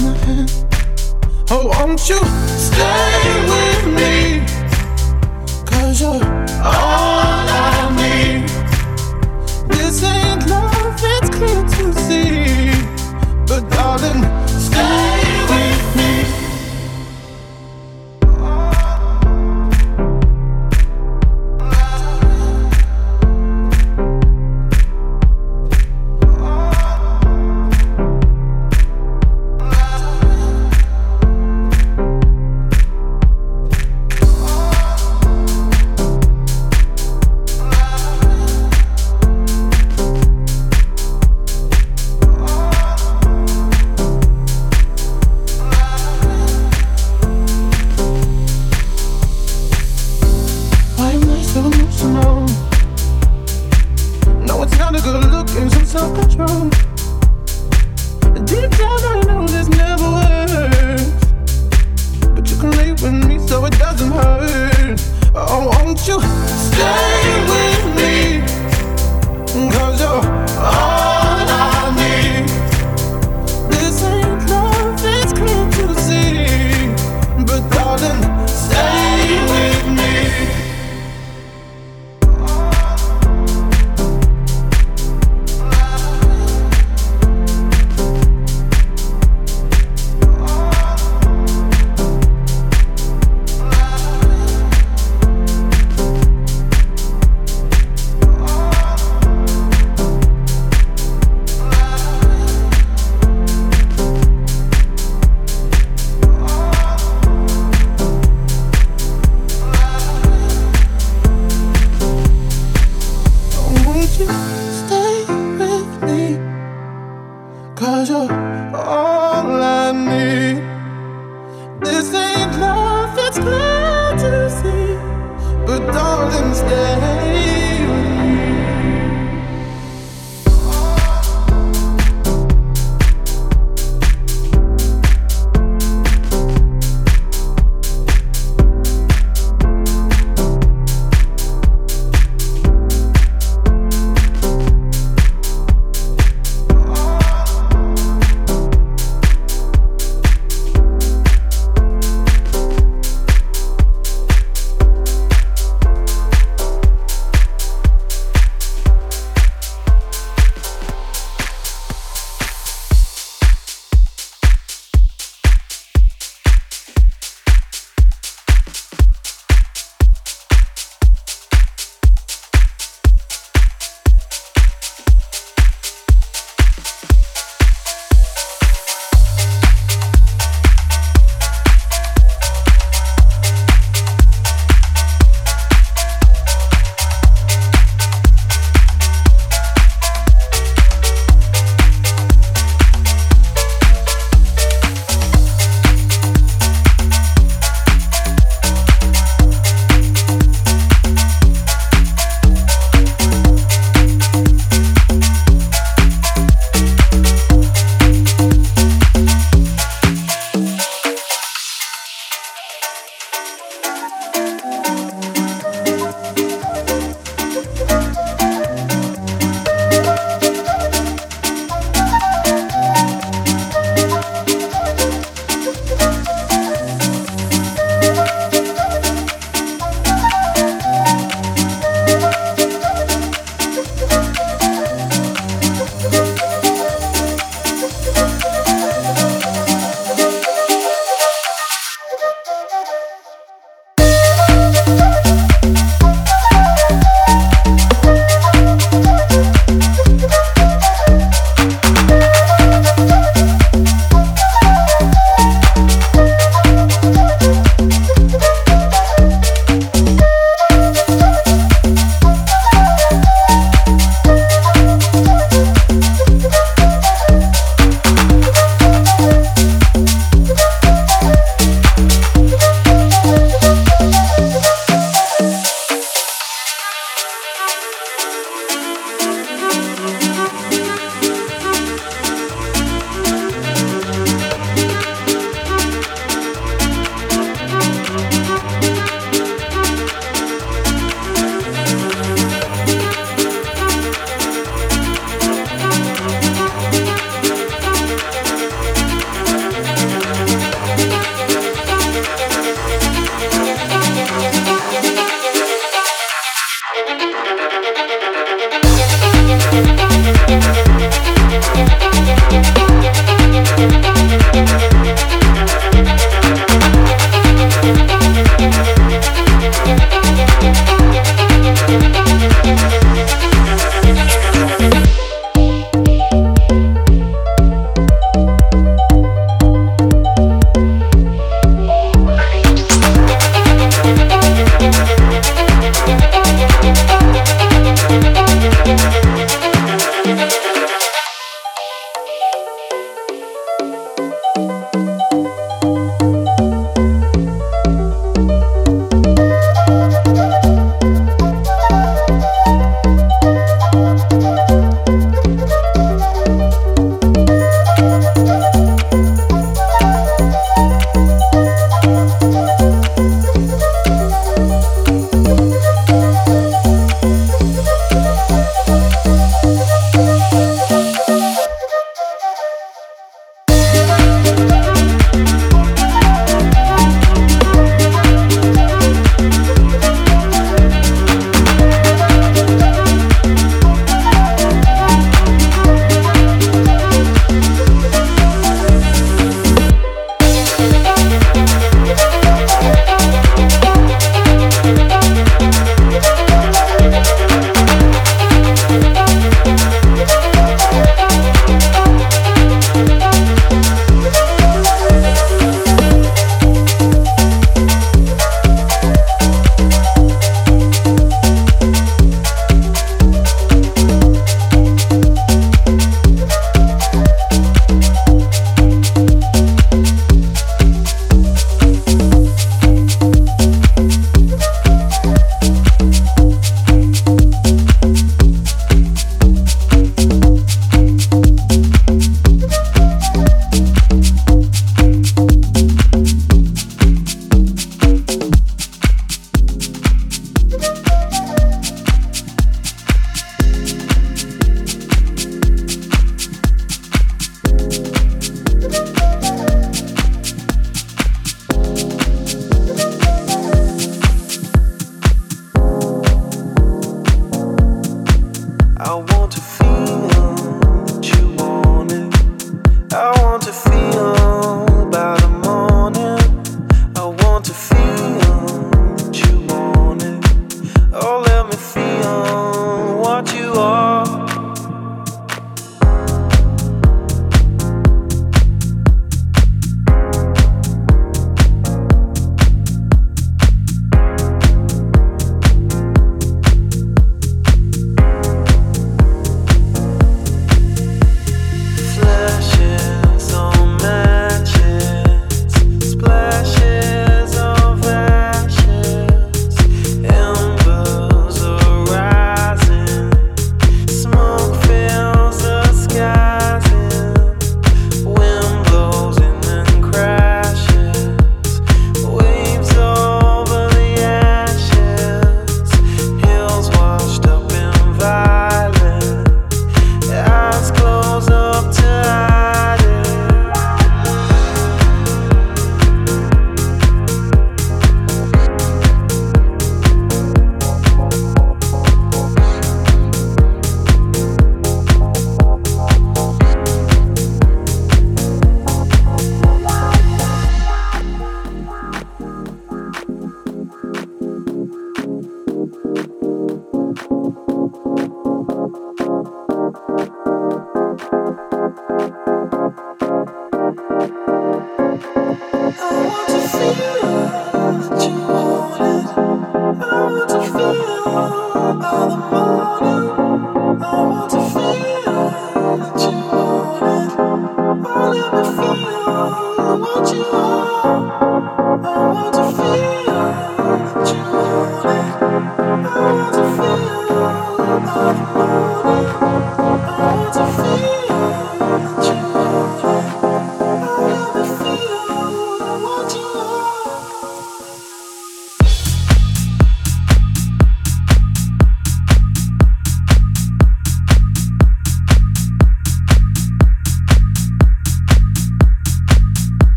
my hand. Oh, won't you stay?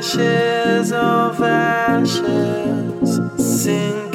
ashes of ashes, sing.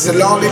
It's a lonely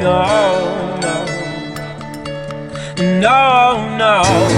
know. No, no, no.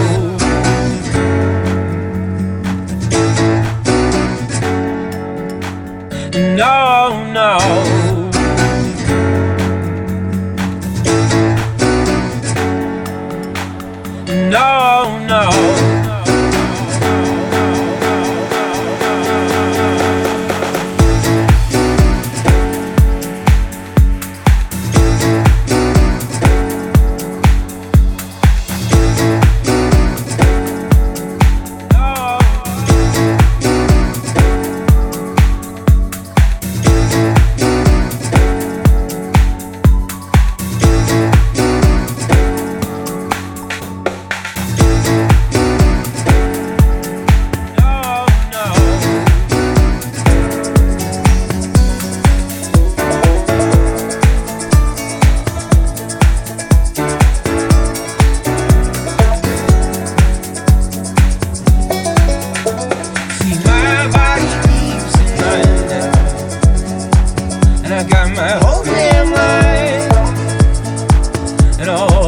at all.